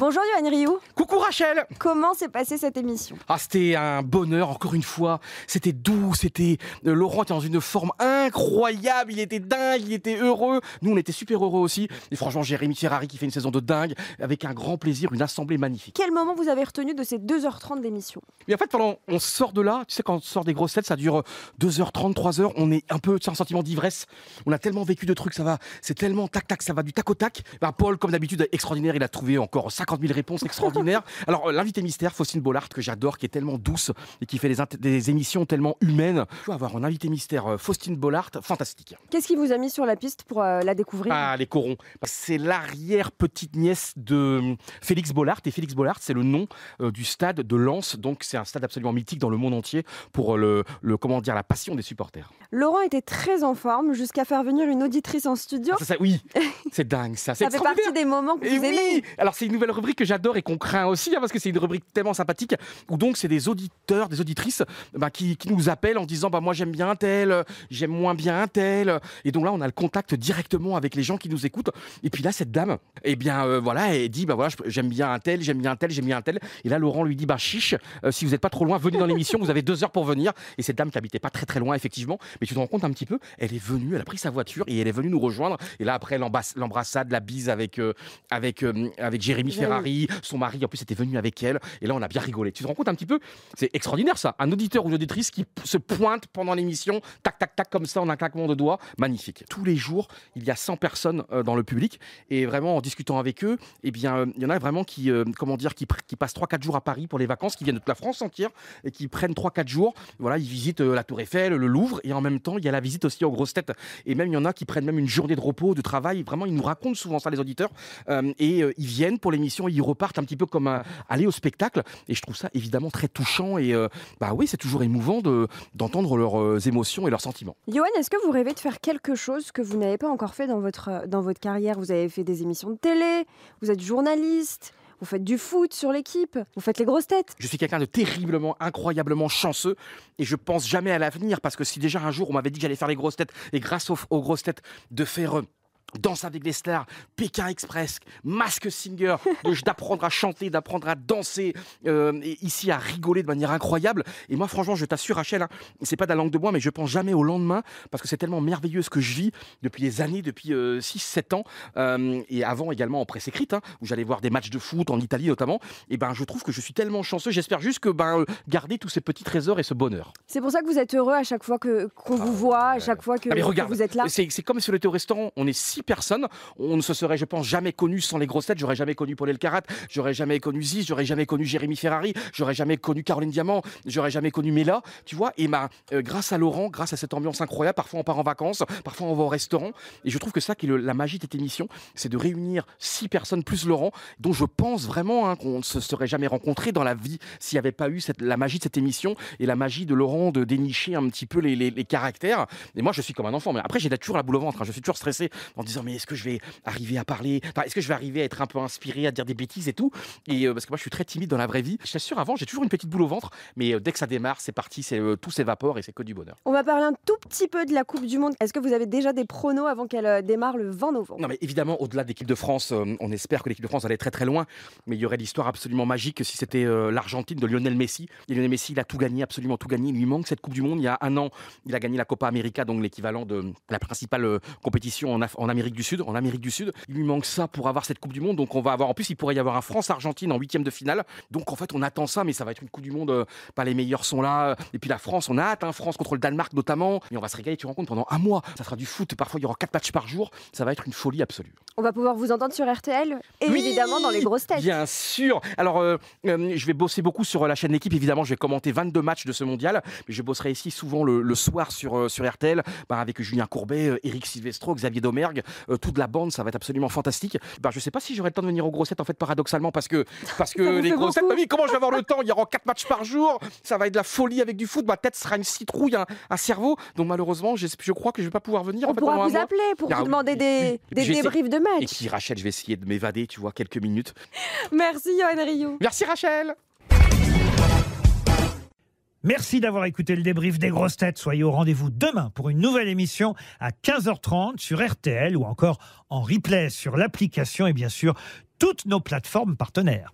Bonjour Yoann Rioux, Coucou Rachel. Comment s'est passée cette émission? Ah c'était un bonheur encore une fois, c'était doux, c'était euh, Laurent était dans une forme incroyable, il était dingue, il était heureux, nous on était super heureux aussi. Et franchement Jérémy Ferrari qui fait une saison de dingue avec un grand plaisir, une assemblée magnifique. Quel moment vous avez retenu de ces 2h30 d'émission? Mais en fait pendant on sort de là, tu sais quand on sort des grosses têtes ça dure 2h30, 3h, on est un peu tu sais, un sentiment d'ivresse, on a tellement vécu de trucs, ça va, c'est tellement tac tac, ça va du tac au tac. Ben, Paul comme d'habitude extraordinaire, il a trouvé encore 50 000 réponses extraordinaires. Alors euh, l'invité mystère Faustine Bollard que j'adore, qui est tellement douce et qui fait des, émissions tellement humaines. Tu vas avoir un invité mystère euh, Faustine Bollard, fantastique. Qu'est-ce qui vous a mis sur la piste pour euh, la découvrir Ah, les corons. C'est l'arrière petite nièce de hum, Félix Bollard. Et Félix Bollard, c'est le nom euh, du stade de Lens. Donc, c'est un stade absolument mythique dans le monde entier pour le, le- comment dire, la passion des supporters. Laurent était très en forme jusqu'à faire venir une auditrice en studio. Ça, ça, oui, c'est dingue, ça. Ça fait partie des moments que Et vous aimez. oui Alors c'est une nouvelle rubrique que j'adore et qu'on craint aussi hein, parce que c'est une rubrique tellement sympathique où donc c'est des auditeurs, des auditrices bah, qui, qui nous appellent en disant bah moi j'aime bien un tel, j'aime moins bien un tel. Et donc là on a le contact directement avec les gens qui nous écoutent. Et puis là cette dame eh bien euh, voilà elle dit bah voilà j'aime bien un tel, j'aime bien un tel, j'aime bien un tel. Et là Laurent lui dit bah chiche euh, si vous n'êtes pas trop loin venez dans l'émission vous avez deux heures pour venir. Et cette dame qui habitait pas très très loin effectivement. Mais tu te rends compte un petit peu elle est venue elle a pris sa voiture et elle est venue nous rejoindre. Et là après l'embrass- l'embrassade la bise avec euh, avec avec Jérémy Jérémy. Ferrari son mari en plus était venu avec elle et là on a bien rigolé. Tu te rends compte un petit peu? C'est extraordinaire ça. Un auditeur ou une auditrice qui se pointe pendant l'émission tac tac tac comme ça en un claquement de doigts. Magnifique. Tous les jours il y a 100 personnes euh, dans le public et vraiment en discutant avec eux eh bien euh, il y en a vraiment qui euh, comment dire qui, qui passent 3 4 jours à Paris pour les vacances qui viennent de toute la France entière et qui prennent 3 4 jours. Voilà ils visitent la Tour Eiffel le Louvre et en même temps il y a la visite aussi aux grosses têtes. Et même il y en a qui prennent même une journée de repos de travail. Vraiment ils nous racontent souvent ça les auditeurs euh, et euh, ils viennent pour l'émission ils repartent un petit peu comme aller au spectacle. Et je trouve ça évidemment très touchant et euh, bah oui c'est toujours émouvant de d'entendre leurs euh, émotions et leurs sentiments. Johan, est-ce que vous rêvez de faire quelque chose que vous n'avez pas encore fait dans votre, euh, dans votre carrière? Vous avez fait des émissions de télé, vous êtes journaliste, vous faites du foot sur l'équipe, vous faites les grosses têtes. Je suis quelqu'un de terriblement, incroyablement chanceux et je pense jamais à l'avenir parce que si déjà un jour on m'avait dit que j'allais faire les grosses têtes et grâce aux, aux grosses têtes de faire Danse avec les stars, Pékin Express, Mask Singer, d'apprendre à chanter, d'apprendre à danser, euh, et ici à rigoler de manière incroyable. Et moi, franchement, je t'assure, Rachel, hein, c'est pas de la langue de bois, mais je pense jamais au lendemain parce que c'est tellement merveilleux ce que je vis depuis des années, depuis 6-7 ans, euh, et avant également en presse écrite, hein, où j'allais voir des matchs de foot en Italie notamment. Et ben, je trouve que je suis tellement chanceux. J'espère juste que ben, euh, garder tous ces petits trésors et ce bonheur. C'est pour ça que vous êtes heureux à chaque fois que qu'on vous voit, à chaque fois que, Ah, mais que vous êtes là. C'est comme si on était au restaurant, on est personnes, on ne se serait, je pense, jamais connu sans les grosses têtes. J'aurais jamais connu Paul Elkarat, j'aurais jamais connu Ziz, j'aurais jamais connu Jérémy Ferrari, j'aurais jamais connu Caroline Diamant, j'aurais jamais connu Mela, tu vois. Et euh, grâce à Laurent, grâce à cette ambiance incroyable, parfois on part en vacances, parfois on va au restaurant. Et je trouve que ça qui est la magie de cette émission, c'est de réunir six personnes plus Laurent, dont je pense vraiment hein, qu'on ne se serait jamais rencontrés dans la vie s'il n'y avait pas eu cette, la magie de cette émission et la magie de Laurent de dénicher un petit peu les, les- caractères. Et moi, je suis comme un enfant. Mais après, j'ai toujours la boule au ventre. hein. Je suis toujours stressé disant mais est-ce que je vais arriver à parler? Enfin, Est-ce que je vais arriver à être un peu inspiré, à dire des bêtises et tout? Et euh, parce que moi, je suis très timide dans la vraie vie. Je t'assure, avant, j'ai toujours une petite boule au ventre. Mais euh, dès que ça démarre, c'est parti. C'est euh, tout s'évapore et c'est que du bonheur. On va parler un tout petit peu de la Coupe du Monde. Est-ce que vous avez déjà des pronos avant qu'elle euh, démarre le 20 novembre? Non, mais évidemment, au-delà de l'équipe de France, on espère que l'équipe de France allait très très loin. Mais il y aurait l'histoire absolument magique si c'était l'Argentine de Lionel Messi. Et Lionel Messi, il a tout gagné, absolument tout gagné. Il lui manque cette Coupe du Monde. Il y a un an, il a gagné la Copa América, donc l'équivalent de la principale compétition en, Af- en Amérique En Amérique du Sud, il lui manque ça pour avoir cette Coupe du Monde. Donc on va avoir, en plus, il pourrait y avoir un France-Argentine en huitième de finale. Donc en fait, on attend ça, mais ça va être une Coupe du Monde. euh, pas les meilleurs sont là. Et puis la France, on a hâte, hein, France contre le Danemark notamment. Et on va se régaler. Tu compte pendant un mois. Ça sera du foot. Parfois, il y aura quatre matchs par jour. Ça va être une folie absolue. On va pouvoir vous entendre sur RTL et Oui, évidemment dans les grosses têtes. Bien sûr. Alors, euh, euh, je vais bosser beaucoup sur la chaîne L'équipe. Évidemment, je vais commenter 22 matchs de ce mondial. Mais je bosserai ici souvent le, le soir sur, euh, sur RTL bah, avec Julien Courbet, euh, Eric Silvestro, Xavier Domergue. euh, toute la bande, ça va être absolument fantastique. Bah, je sais pas si j'aurai le temps de venir aux grossettes, en fait, paradoxalement, parce que, parce que les bah oui, comment je vais avoir le temps? Il y aura quatre matchs par jour, ça va être de la folie avec du foot, ma tête sera une citrouille, un, un cerveau. Donc malheureusement, je, je crois que je vais pas pouvoir venir. en On fait, pourra vous appeler pour Ah vous demander des, des débriefs de Et match. puis Rachel, je vais essayer de m'évader, tu vois, quelques minutes. Merci Johan Rioux. Merci Rachel Merci d'avoir écouté le débrief des grosses têtes. Soyez au rendez-vous demain pour une nouvelle émission à 15h30 sur RTL ou encore en replay sur l'application et bien sûr toutes nos plateformes partenaires.